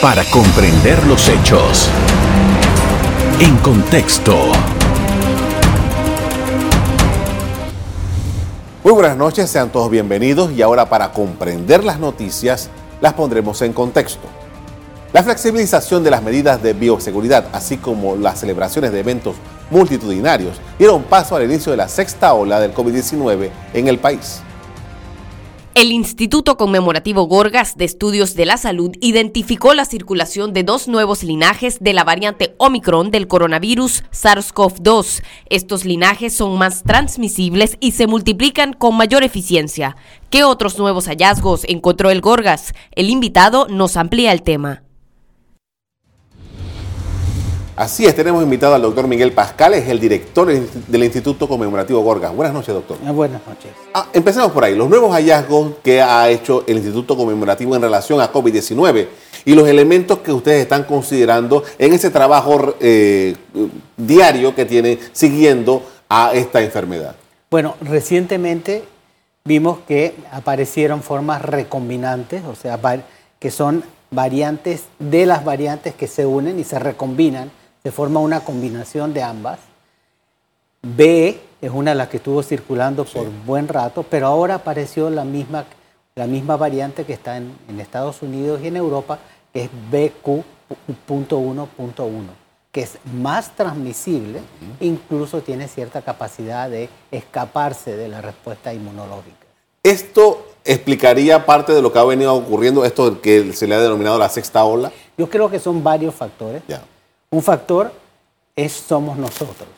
para comprender los hechos. En contexto. Muy buenas noches, sean todos bienvenidos y ahora para comprender las noticias las pondremos en contexto. La flexibilización de las medidas de bioseguridad, así como las celebraciones de eventos multitudinarios, dieron paso al inicio de la sexta ola del COVID-19 en el país. El Instituto Conmemorativo Gorgas de Estudios de la Salud identificó la circulación de dos nuevos linajes de la variante Omicron del coronavirus SARS-CoV-2. Estos linajes son más transmisibles y se multiplican con mayor eficiencia. ¿Qué otros nuevos hallazgos encontró el Gorgas? El invitado nos amplía el tema. Así es, tenemos invitado al doctor Miguel Pascal, es el director del Instituto Conmemorativo Gorgas. Buenas noches, doctor. Ah, buenas noches. Ah, empecemos por ahí. Los nuevos hallazgos que ha hecho el Instituto Conmemorativo en relación a COVID-19 y los elementos que ustedes están considerando en ese trabajo eh, diario que tienen siguiendo a esta enfermedad. Bueno, recientemente vimos que aparecieron formas recombinantes, o sea, que son variantes de las variantes que se unen y se recombinan se forma una combinación de ambas. B es una de las que estuvo circulando por buen rato, pero ahora apareció la misma, la misma variante que está en, Estados Unidos y en Europa, que es BQ.1.1, que es más transmisible, incluso tiene cierta capacidad de escaparse de la respuesta inmunológica. ¿Esto explicaría parte de lo que ha venido ocurriendo, esto que se le ha denominado la sexta ola? Yo creo que son varios factores. Un factor es somos nosotros,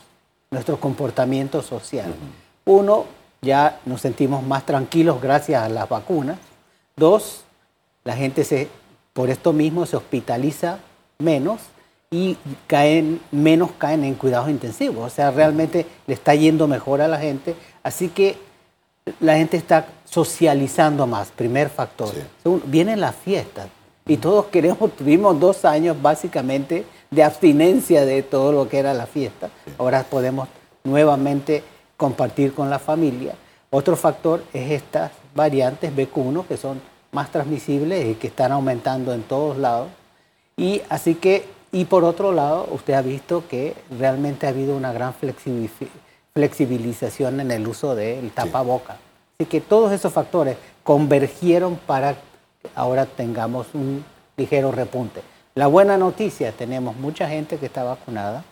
nuestro comportamiento social. Uno, ya nos sentimos más tranquilos gracias a las vacunas. Dos, la gente se, por esto mismo se hospitaliza menos y caen, menos caen en cuidados intensivos. O sea, realmente le está yendo mejor a la gente. Así que la gente está socializando más, primer factor. Segundo, vienen las fiestas y todos queremos, tuvimos dos años básicamente de abstinencia de todo lo que era la fiesta. Ahora podemos nuevamente compartir con la familia. Otro factor es estas variantes BQ1 que son más transmisibles y que están aumentando en todos lados. Y así que, y por otro lado, usted ha visto que realmente ha habido una gran flexibilización en el uso del tapaboca. Así que todos esos factores convergieron para que ahora tengamos un ligero repunte. La buena noticia, tenemos mucha gente que está vacunada,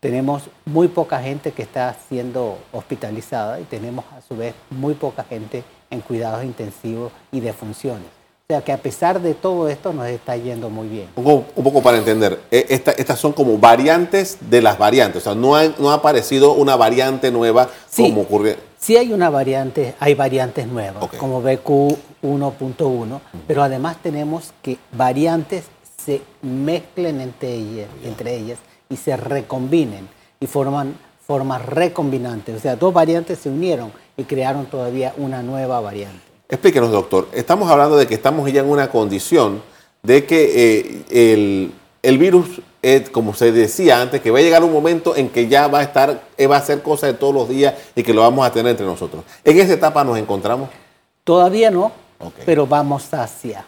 tenemos muy poca gente que está siendo hospitalizada y tenemos a su vez muy poca gente en cuidados intensivos y de funciones. O sea que a pesar de todo esto nos está yendo muy bien. Un poco, para entender, e, estas son como variantes de las variantes, o sea, no, no ha aparecido una variante nueva como ocurre. Sí hay una variante, hay variantes nuevas, como BQ1.1, pero además tenemos que variantes se mezclen entre ellas, entre ellas y se recombinen y forman formas recombinantes. O sea, dos variantes se unieron y crearon todavía una nueva variante. Explíquenos, doctor. Estamos hablando de que estamos ya en una condición de que eh, el, virus, como se decía antes, que va a llegar un momento en que ya va a estar, eh, va a ser cosa de todos los días y que lo vamos a tener entre nosotros. ¿En esa etapa nos encontramos? Todavía no, pero vamos hacia.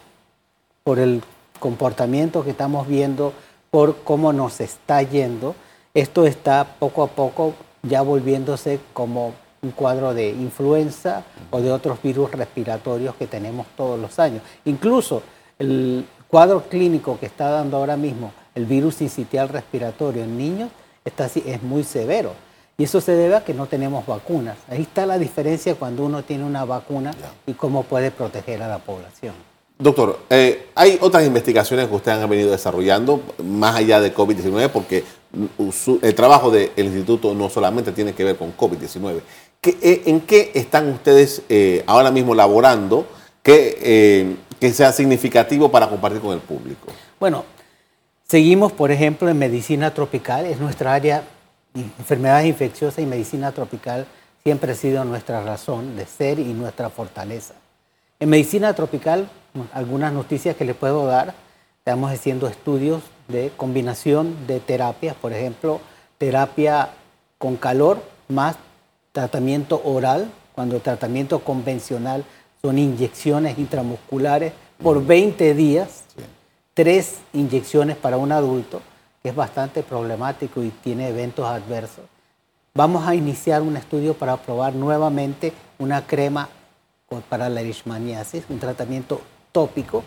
Por el comportamiento que estamos viendo, por cómo nos está yendo, esto está poco a poco ya volviéndose como un cuadro de influenza o de otros virus respiratorios que tenemos todos los años. Incluso el cuadro clínico que está dando ahora mismo el virus incitial respiratorio en niños está, es muy severo. Y eso se debe a que no tenemos vacunas. Ahí está la diferencia cuando uno tiene una vacuna y cómo puede proteger a la población. Doctor, eh, hay otras investigaciones que ustedes han venido desarrollando más allá de COVID-19 porque el trabajo del instituto no solamente tiene que ver con COVID-19. Eh, ¿En qué están ustedes eh, ahora mismo laborando que, que sea significativo para compartir con el público? Bueno, seguimos, por ejemplo, en medicina tropical, es nuestra área, enfermedades infecciosas y medicina tropical siempre ha sido nuestra razón de ser y nuestra fortaleza. En medicina tropical algunas noticias que les puedo dar. Estamos haciendo estudios de combinación de terapias, por ejemplo, terapia con calor más tratamiento oral, cuando el tratamiento convencional son inyecciones intramusculares por 20 días tres inyecciones para un adulto, que es bastante problemático y tiene eventos adversos. Vamos a iniciar un estudio para probar nuevamente una crema para la leishmaniasis, un tratamiento tópico,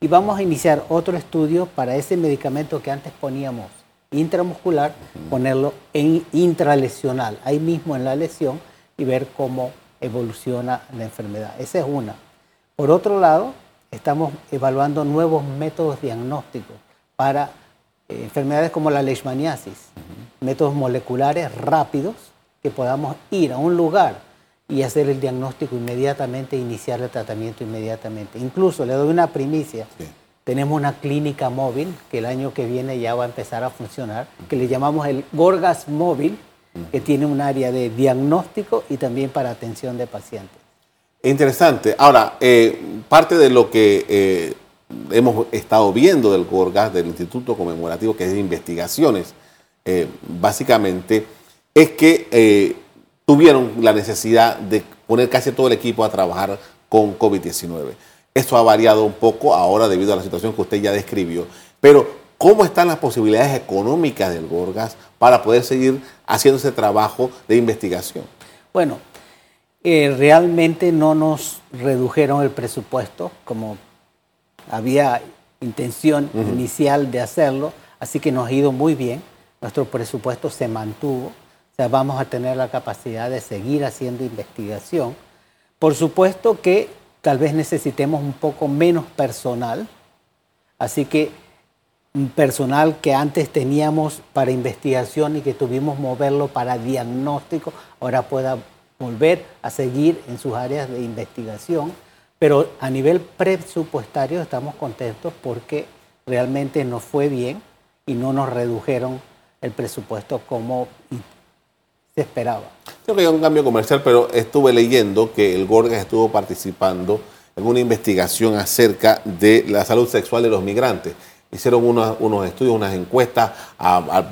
y vamos a iniciar otro estudio para ese medicamento que antes poníamos intramuscular, ponerlo en intralesional, ahí mismo en la lesión, y ver cómo evoluciona la enfermedad. Esa es una. Por otro lado, estamos evaluando nuevos métodos diagnósticos para eh, enfermedades como la leishmaniasis, métodos moleculares rápidos que podamos ir a un lugar y hacer el diagnóstico inmediatamente, iniciar el tratamiento inmediatamente. Incluso le doy una primicia. Tenemos una clínica móvil que el año que viene ya va a empezar a funcionar, que le llamamos el Gorgas Móvil, que tiene un área de diagnóstico y también para atención de pacientes. Interesante. Ahora, eh, parte de lo que eh, hemos estado viendo del Gorgas, del Instituto Conmemorativo, que es de investigaciones, eh, básicamente, es que tuvieron la necesidad de poner casi todo el equipo a trabajar con COVID-19. Eso ha variado un poco ahora debido a la situación que usted ya describió, pero ¿cómo están las posibilidades económicas del Gorgas para poder seguir haciendo ese trabajo de investigación? Bueno, eh, realmente no nos redujeron el presupuesto como había intención inicial de hacerlo, así que nos ha ido muy bien. Nuestro presupuesto se mantuvo, o sea, vamos a tener la capacidad de seguir haciendo investigación. Por supuesto que tal vez necesitemos un poco menos personal, así que personal que antes teníamos para investigación y que tuvimos moverlo para diagnóstico, ahora pueda volver a seguir en sus áreas de investigación. Pero a nivel presupuestario estamos contentos porque realmente nos fue bien y no nos redujeron el presupuesto como se esperaba. Creo que hay un cambio comercial, pero estuve leyendo que el Gorgas estuvo participando en una investigación acerca de la salud sexual de los migrantes. Hicieron unos, estudios, unas encuestas a,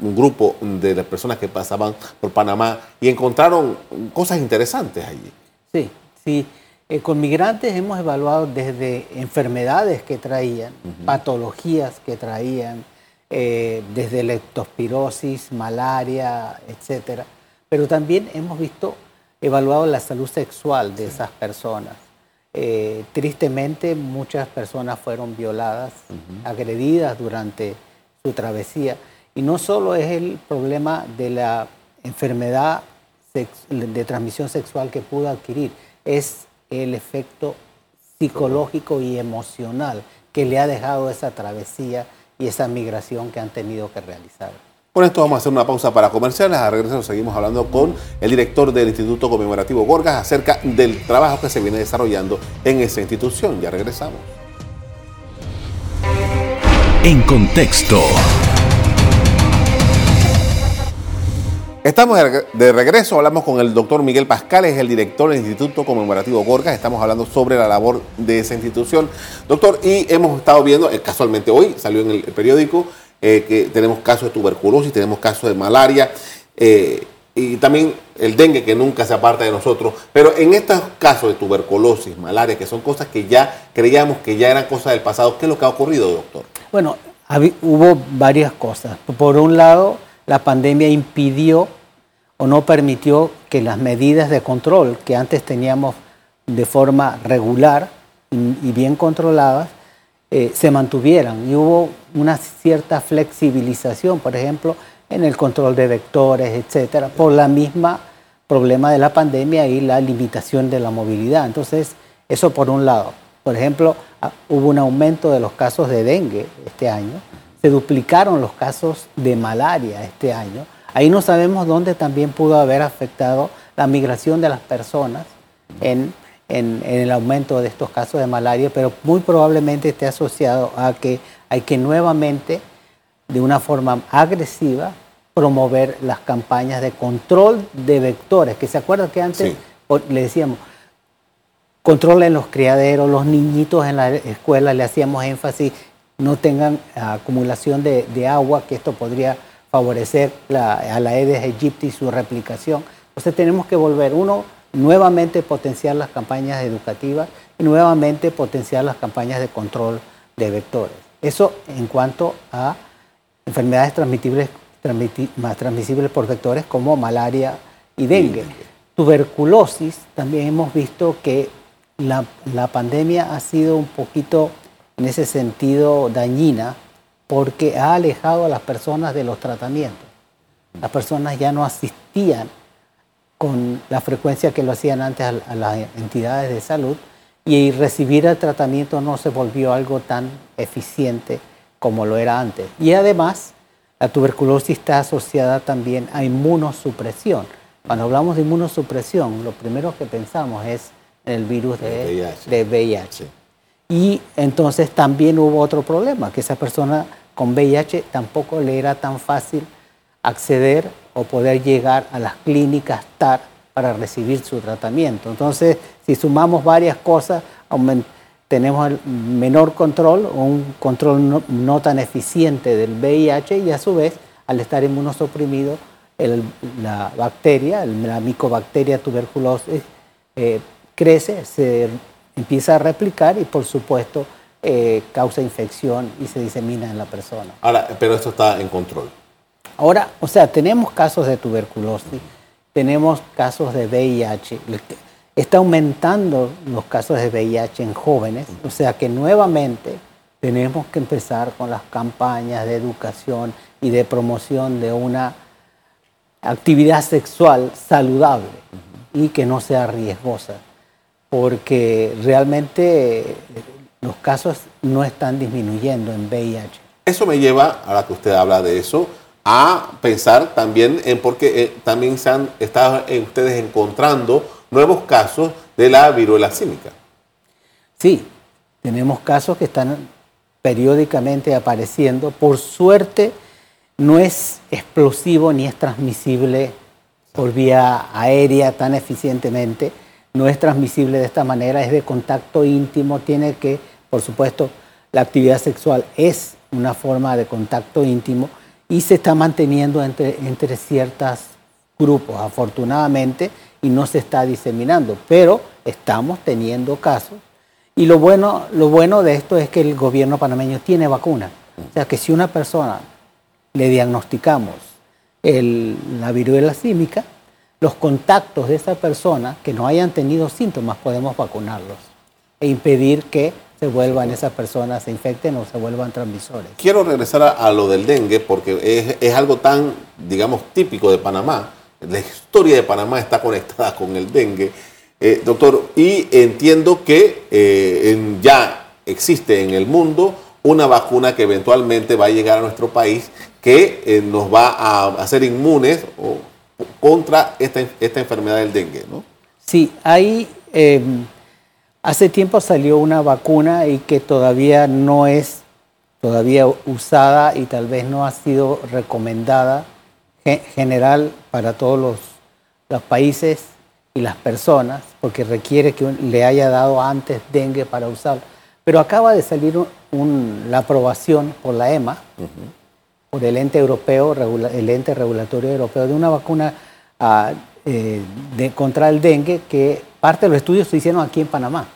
un grupo de las personas que pasaban por Panamá y encontraron cosas interesantes allí. Sí, sí. Eh, con migrantes hemos evaluado desde enfermedades que traían, patologías que traían, eh, desde leptospirosis, malaria, etcétera. Pero también hemos visto, evaluado la salud sexual de esas personas. Eh, tristemente, muchas personas fueron violadas, agredidas durante su travesía. Y no solo es el problema de la enfermedad de transmisión sexual que pudo adquirir, es el efecto psicológico y emocional que le ha dejado esa travesía y esa migración que han tenido que realizar. Con esto vamos a hacer una pausa para comerciales. A regreso seguimos hablando con el director del Instituto Conmemorativo Gorgas acerca del trabajo que se viene desarrollando en esa institución. Ya regresamos. En contexto. Estamos de regreso, hablamos con el doctor Miguel Pascal, es el director del Instituto Conmemorativo Gorgas, estamos hablando sobre la labor de esa institución. Doctor, y hemos estado viendo, eh, casualmente hoy salió en el periódico, eh, que tenemos casos de tuberculosis, tenemos casos de malaria eh, y también el dengue que nunca se aparta de nosotros. Pero en estos casos de tuberculosis, malaria, que son cosas que ya creíamos que ya eran cosas del pasado, ¿qué es lo que ha ocurrido, doctor? Bueno, hubo varias cosas. Por un lado, la pandemia impidió o no permitió que las medidas de control que antes teníamos de forma regular y bien controladas eh, se mantuvieran y hubo una cierta flexibilización, por ejemplo, en el control de vectores, etcétera, por la misma problema de la pandemia y la limitación de la movilidad. Entonces, eso por un lado. Por ejemplo, ah, hubo un aumento de los casos de dengue este año, se duplicaron los casos de malaria este año. Ahí no sabemos dónde también pudo haber afectado la migración de las personas en, en, el aumento de estos casos de malaria, pero muy probablemente esté asociado a que hay que nuevamente, de una forma agresiva, promover las campañas de control de vectores, que se acuerdan que antes le decíamos, controlen los criaderos, los niñitos en la escuela, le hacíamos énfasis, no tengan acumulación de, agua, que esto podría favorecer a la Aedes aegypti y su replicación. Entonces tenemos que volver, uno, nuevamente potenciar las campañas educativas y nuevamente potenciar las campañas de control de vectores. Eso en cuanto a enfermedades transmitibles, transmisibles por vectores como malaria y dengue. Tuberculosis, también hemos visto que la, la pandemia ha sido un poquito en ese sentido dañina porque ha alejado a las personas de los tratamientos. Las personas ya no asistían con la frecuencia que lo hacían antes a, las entidades de salud y recibir el tratamiento no se volvió algo tan eficiente como lo era antes. Y además, la tuberculosis está asociada también a inmunosupresión. Cuando hablamos de inmunosupresión, lo primero que pensamos es en el virus de, de VIH. Y entonces también hubo otro problema, que esa persona con VIH tampoco le era tan fácil acceder o poder llegar a las clínicas TAR para recibir su tratamiento. Entonces, si sumamos varias cosas, tenemos el menor control o un control no, tan eficiente del VIH y a su vez, al estar inmunosuprimido, la bacteria, la micobacteria tuberculosis, eh, crece, se empieza a replicar y por supuesto eh, causa infección y se disemina en la persona. Ahora, pero esto está en control. Ahora, o sea, tenemos casos de tuberculosis, tenemos casos de VIH, está aumentando los casos de VIH en jóvenes, o sea que nuevamente tenemos que empezar con las campañas de educación y de promoción de una actividad sexual saludable y que no sea riesgosa, porque realmente los casos no están disminuyendo en VIH. Eso me lleva, a la que usted habla de eso, a pensar también en por qué eh, también se han estado ustedes encontrando nuevos casos de la viruela símica. Sí, tenemos casos que están periódicamente apareciendo. Por suerte, no es explosivo ni es transmisible por vía aérea tan eficientemente. No es transmisible de esta manera, es de contacto íntimo. Tiene que, por supuesto, la actividad sexual es una forma de contacto íntimo y se está manteniendo entre, entre ciertos grupos, afortunadamente, y no se está diseminando, pero estamos teniendo casos. Y lo bueno, lo bueno de esto es que el gobierno panameño tiene vacuna. O sea que si una persona le diagnosticamos la viruela símica, los contactos de esa persona que no hayan tenido síntomas podemos vacunarlos e impedir que se vuelvan esas personas, se infecten o se vuelvan transmisores. Quiero regresar a, lo del dengue porque es, algo tan, digamos, típico de Panamá. La historia de Panamá está conectada con el dengue. Eh, doctor, y entiendo que eh, ya existe en el mundo una vacuna que eventualmente va a llegar a nuestro país que eh, nos va a hacer inmunes contra esta, esta, enfermedad del dengue, ¿no? Sí, hay Hace tiempo salió una vacuna y que todavía no es todavía usada y tal vez no ha sido recomendada general para todos los, países y las personas, porque requiere que le haya dado antes dengue para usarlo. Pero acaba de salir la aprobación por la EMA, por el ente europeo, el ente regulatorio europeo, de una vacuna ah, eh, de, contra el dengue que parte de los estudios se hicieron aquí en Panamá.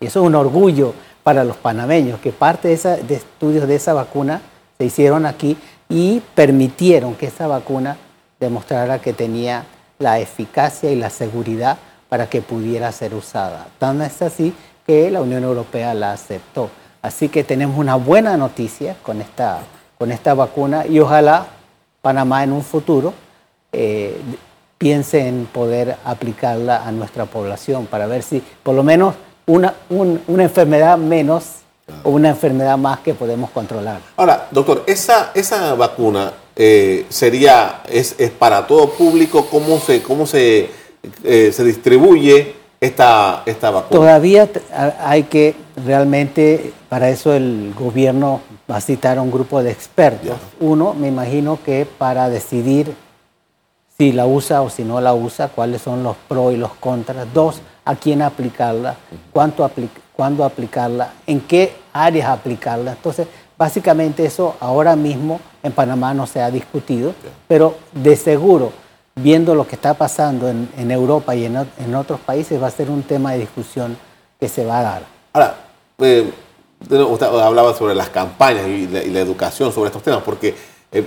Y eso es un orgullo para los panameños, que parte de, esa, de estudios de esa vacuna se hicieron aquí y permitieron que esa vacuna demostrara que tenía la eficacia y la seguridad para que pudiera ser usada. Tan es así que la Unión Europea la aceptó. Así que tenemos una buena noticia con esta, con esta vacuna y ojalá Panamá en un futuro eh, piense en poder aplicarla a nuestra población para ver si por lo menos una, una enfermedad menos o una enfermedad más que podemos controlar. Ahora, doctor, esa, esa vacuna eh, sería, es, es, para todo público, ¿cómo se, cómo se, eh, se distribuye esta, esta vacuna? Todavía hay que realmente, para eso el gobierno va a citar a un grupo de expertos. Uno, me imagino que para decidir si la usa o si no la usa, cuáles son los pros y los contras. Dos, a quién aplicarla, cuánto cuándo aplicarla, en qué áreas aplicarla. Entonces, básicamente eso ahora mismo en Panamá no se ha discutido, pero de seguro, viendo lo que está pasando en, Europa y en, otros países, va a ser un tema de discusión que se va a dar. Ahora, eh, usted hablaba sobre las campañas y la, educación sobre estos temas, porque eh,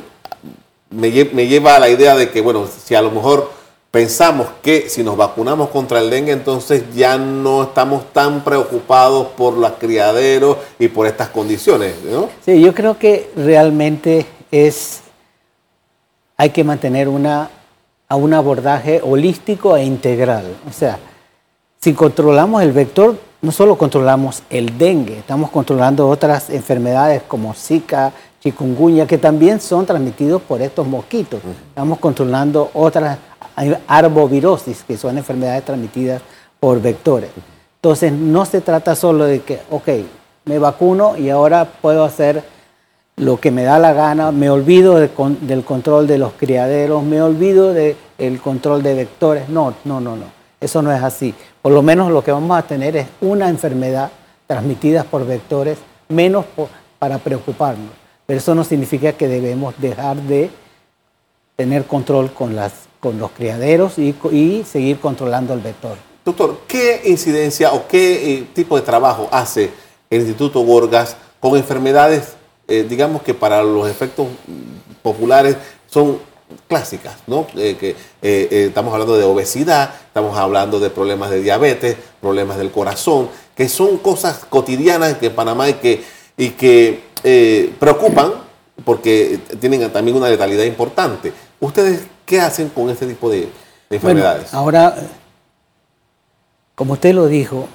me, me, lleva a la idea de que, bueno, si a lo mejor pensamos que si nos vacunamos contra el dengue, entonces ya no estamos tan preocupados por los criaderos y por estas condiciones, ¿no? Sí, yo creo que realmente es, hay que mantener una, a un abordaje holístico e integral. O sea, si controlamos el vector, no solo controlamos el dengue, estamos controlando otras enfermedades como Zika, chikungunya, que también son transmitidos por estos mosquitos. Estamos controlando otras arbovirosis, que son enfermedades transmitidas por vectores. Entonces, no se trata solo de que, ok, me vacuno y ahora puedo hacer lo que me da la gana, me olvido del control de los criaderos, me olvido del control de vectores. No, no, no, no. Eso no es así. Por lo menos lo que vamos a tener es una enfermedad transmitida por vectores menos para preocuparnos. Pero eso no significa que debemos dejar de tener control con las con los criaderos y, seguir controlando el vector. Doctor, ¿qué incidencia o qué eh, tipo de trabajo hace el Instituto Gorgas con enfermedades, eh, digamos que para los efectos populares son clásicas, ¿no? Eh, que estamos hablando de obesidad, estamos hablando de problemas de diabetes, problemas del corazón, que son cosas cotidianas que en Panamá y que, y que preocupan porque tienen también una letalidad importante. ¿Ustedes qué hacen con este tipo de, enfermedades? ahora, como usted lo dijo,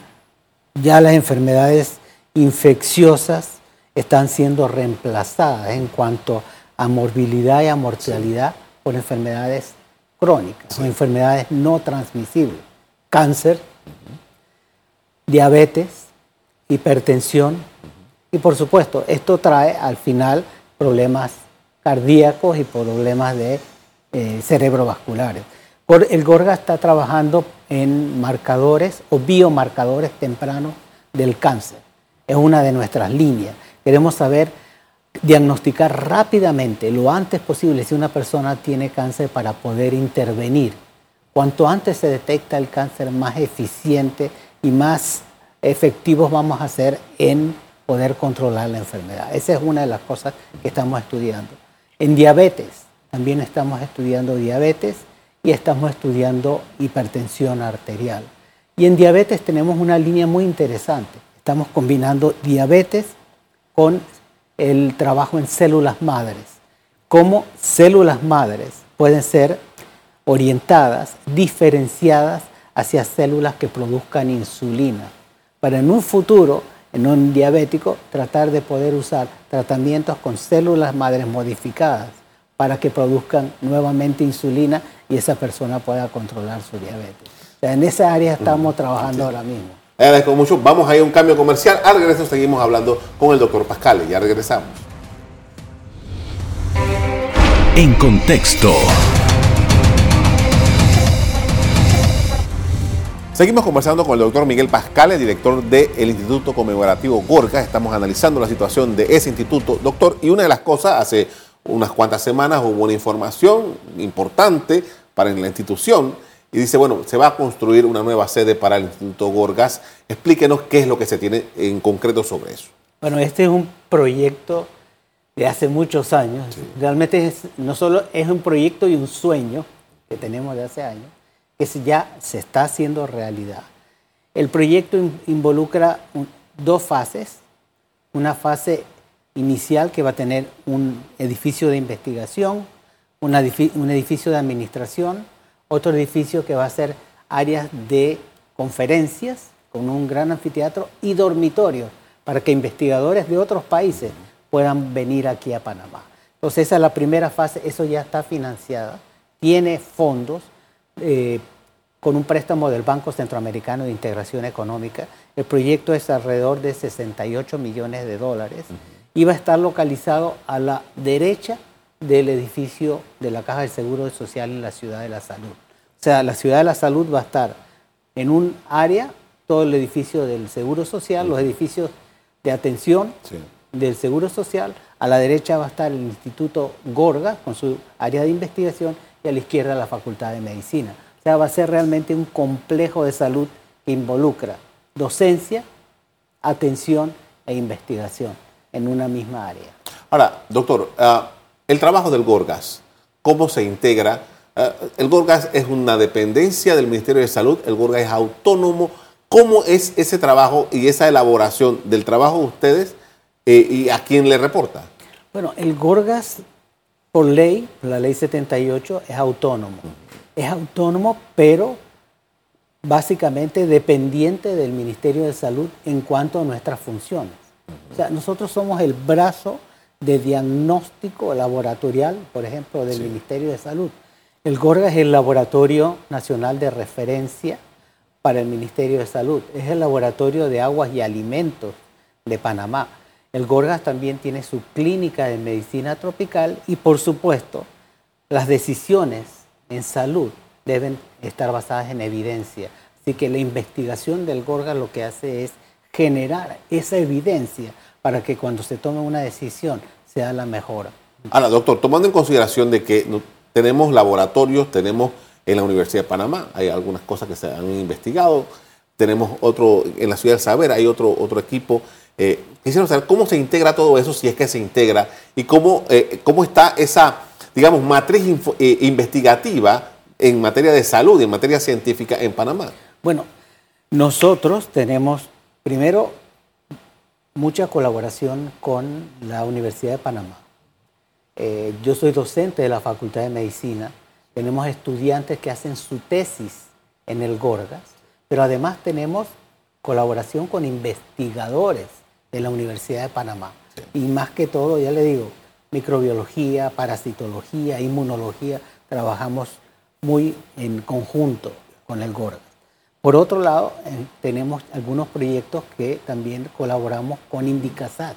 ya las enfermedades infecciosas están siendo reemplazadas en cuanto a morbilidad y a mortalidad por enfermedades crónicas o enfermedades no transmisibles. Cáncer, diabetes, hipertensión y por supuesto esto trae al final problemas cardíacos y problemas de eh, cerebrovasculares. El Gorga está trabajando en marcadores o biomarcadores tempranos del cáncer. Es una de nuestras líneas. Queremos saber, diagnosticar rápidamente, lo antes posible, si una persona tiene cáncer para poder intervenir. Cuanto antes se detecta el cáncer, más eficiente y más efectivos vamos a ser en poder controlar la enfermedad. Esa es una de las cosas que estamos estudiando. En diabetes, también estamos estudiando diabetes y estamos estudiando hipertensión arterial. Y en diabetes tenemos una línea muy interesante. Estamos combinando diabetes con el trabajo en células madres. Cómo células madres pueden ser orientadas, diferenciadas hacia células que produzcan insulina. Para en un futuro, en un diabético, tratar de poder usar tratamientos con células madres modificadas para que produzcan nuevamente insulina y esa persona pueda controlar su diabetes. en esa área estamos trabajando ahora mismo. Agradezco mucho. Vamos a ir a un cambio comercial. Al regreso seguimos hablando con el doctor Pascal. Ya regresamos. En contexto. Seguimos conversando con el doctor Miguel Pascal, el director del Instituto Conmemorativo Gorga. Estamos analizando la situación de ese instituto. Doctor, y una de las cosas, hace unas cuantas semanas hubo una información importante para la institución y dice, bueno, se va a construir una nueva sede para el Instituto Gorgas. Explíquenos qué es lo que se tiene en concreto sobre eso. Bueno, este es un proyecto de hace muchos años. Realmente es, no solo es un proyecto y un sueño que tenemos de hace años, que ya se está haciendo realidad. El proyecto involucra dos fases. Una fase inicial que va a tener un edificio de investigación, un edificio de administración, otro edificio que va a ser áreas de conferencias con un gran anfiteatro y dormitorios para que investigadores de otros países puedan venir aquí a Panamá. Entonces esa es la primera fase, eso ya está financiada, tiene fondos eh, con un préstamo del Banco Centroamericano de Integración Económica. El proyecto es alrededor de 68 millones de dólares iba a estar localizado a la derecha del edificio de la Caja del Seguro Social en la Ciudad de la Salud. O sea, la Ciudad de la Salud va a estar en un área, todo el edificio del Seguro Social, los edificios de atención del Seguro Social, a la derecha va a estar el Instituto Gorga con su área de investigación y a la izquierda la Facultad de Medicina. O sea, va a ser realmente un complejo de salud que involucra docencia, atención e investigación en una misma área. Ahora, doctor, ah, el trabajo del Gorgas, ¿cómo se integra? Ah, el Gorgas es una dependencia del Ministerio de Salud, el Gorgas es autónomo. ¿Cómo es ese trabajo y esa elaboración del trabajo de ustedes eh, y a quién le reporta? Bueno, el Gorgas, por ley, la ley 78, es autónomo. Es autónomo, pero básicamente dependiente del Ministerio de Salud en cuanto a nuestras funciones. O sea, nosotros somos el brazo de diagnóstico laboratorial, por ejemplo, del Ministerio de Salud. El GORGA es el Laboratorio Nacional de Referencia para el Ministerio de Salud. Es el Laboratorio de Aguas y Alimentos de Panamá. El Gorgas también tiene su clínica de medicina tropical y, por supuesto, las decisiones en salud deben estar basadas en evidencia. Así que la investigación del Gorgas lo que hace es generar esa evidencia para que cuando se tome una decisión sea la mejor. Ahora, doctor, tomando en consideración de que tenemos laboratorios, tenemos en la Universidad de Panamá, hay algunas cosas que se han investigado, tenemos otro, en la Ciudad del Saber hay otro, otro equipo. Eh, quisiera saber cómo se integra todo eso, si es que se integra, y cómo, eh, cómo está esa, digamos, matriz eh, investigativa en materia de salud y en materia científica en Panamá. Bueno, nosotros tenemos primero mucha colaboración con la Universidad de Panamá. Eh, yo soy docente de la Facultad de Medicina. Tenemos estudiantes que hacen su tesis en el Gorgas, pero además tenemos colaboración con investigadores de la Universidad de Panamá. Y más que todo, ya le digo, microbiología, parasitología, inmunología, trabajamos muy en conjunto con el Gorgas. Por otro lado, eh, tenemos algunos proyectos que también colaboramos con Indicasas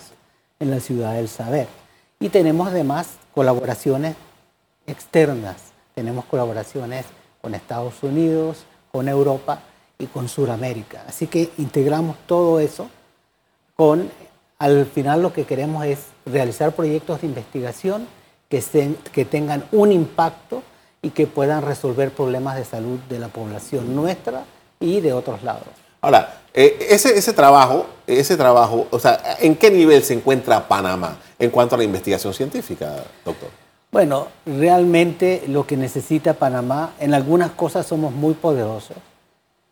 en la Ciudad del Saber. Y tenemos además colaboraciones externas. Tenemos colaboraciones con Estados Unidos, con Europa y con Sudamérica. Así que integramos todo eso con, al final lo que queremos es realizar proyectos de investigación que, que tengan un impacto y que puedan resolver problemas de salud de la población nuestra y de otros lados. Ahora, eh, ese, ese, trabajo, ese trabajo, o sea, ¿en qué nivel se encuentra Panamá en cuanto a la investigación científica, doctor? Bueno, realmente lo que necesita Panamá, en algunas cosas somos muy poderosos.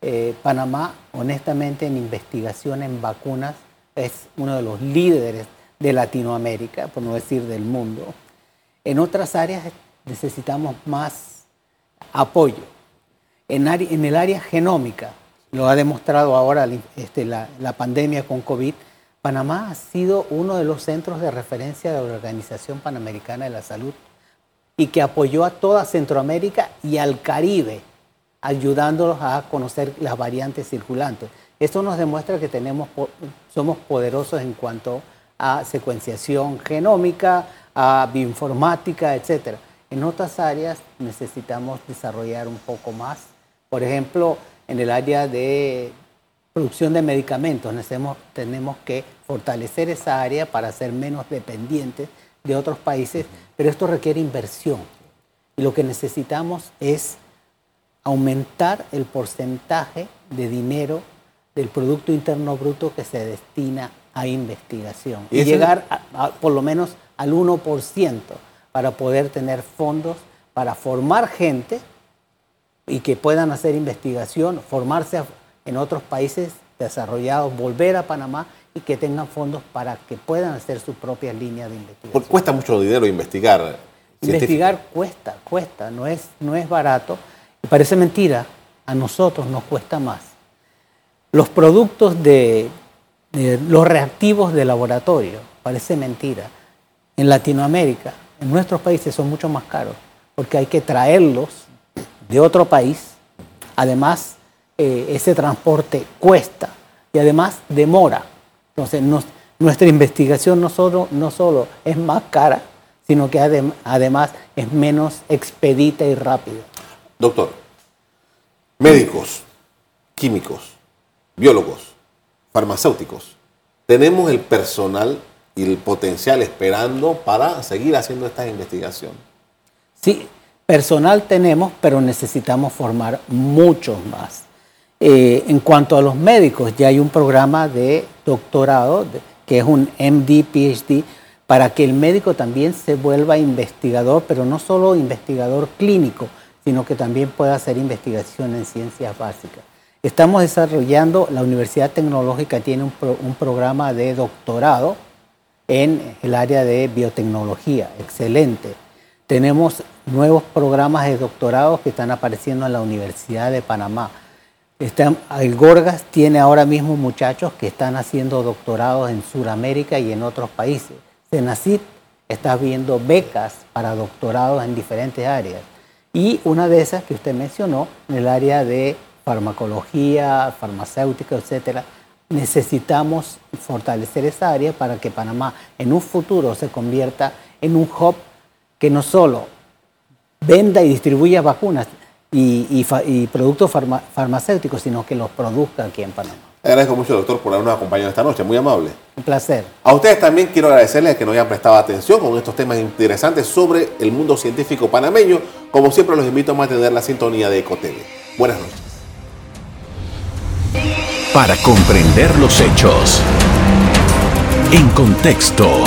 Eh, Panamá, honestamente, en investigación en vacunas, es uno de los líderes de Latinoamérica, por no decir del mundo. En otras áreas necesitamos más apoyo en, el área genómica, lo ha demostrado ahora este, la, pandemia con COVID, Panamá ha sido uno de los centros de referencia de la Organización Panamericana de la Salud y que apoyó a toda Centroamérica y al Caribe, ayudándolos a conocer las variantes circulantes. Esto nos demuestra que tenemos, somos poderosos en cuanto a secuenciación genómica, a bioinformática, etc. En otras áreas necesitamos desarrollar un poco más por ejemplo, en el área de producción de medicamentos tenemos, que fortalecer esa área para ser menos dependientes de otros países, pero esto requiere inversión. Y lo que necesitamos es aumentar el porcentaje de dinero del Producto Interno Bruto que se destina a investigación y, llegar por lo menos al 1% para poder tener fondos para formar gente y que puedan hacer investigación, formarse en otros países desarrollados, volver a Panamá y que tengan fondos para que puedan hacer sus propias líneas de investigación. Cuesta mucho dinero investigar. Investigar cuesta, cuesta, no es, no es barato. Y parece mentira, a nosotros nos cuesta más. Los productos de, de los reactivos de laboratorio, parece mentira. En Latinoamérica, en nuestros países son mucho más caros, porque hay que traerlos de otro país. Además, eh, ese transporte cuesta y además demora. Entonces, nuestra investigación no solo, no solo es más cara, sino que además es menos expedita y rápida. Doctor, médicos, químicos, biólogos, farmacéuticos, tenemos el personal y el potencial esperando para seguir haciendo esta investigación. Sí, Personal tenemos, pero necesitamos formar muchos más. Eh, en cuanto a los médicos, ya hay un programa de doctorado que es un MD, PhD, para que el médico también se vuelva investigador, pero no solo investigador clínico, sino que también pueda hacer investigación en ciencias básicas. Estamos desarrollando, la Universidad Tecnológica tiene un, programa de doctorado en el área de biotecnología, excelente. Tenemos nuevos programas de doctorado que están apareciendo en la Universidad de Panamá. el Gorgas tiene ahora mismo muchachos que están haciendo doctorados en Sudamérica y en otros países. Senacid está viendo becas para doctorados en diferentes áreas. Y una de esas que usted mencionó, en el área de farmacología, farmacéutica, etcétera, necesitamos fortalecer esa área para que Panamá en un futuro se convierta en un hub que no solo venda y distribuya vacunas y, productos farmacéuticos, sino que los produzca aquí en Panamá. Agradezco mucho, doctor, por habernos acompañado esta noche. Muy amable. Un placer. A ustedes también quiero agradecerles que nos hayan prestado atención con estos temas interesantes sobre el mundo científico panameño. Como siempre, los invito a mantener la sintonía de EcoTV. Buenas noches. Para comprender los hechos. En contexto.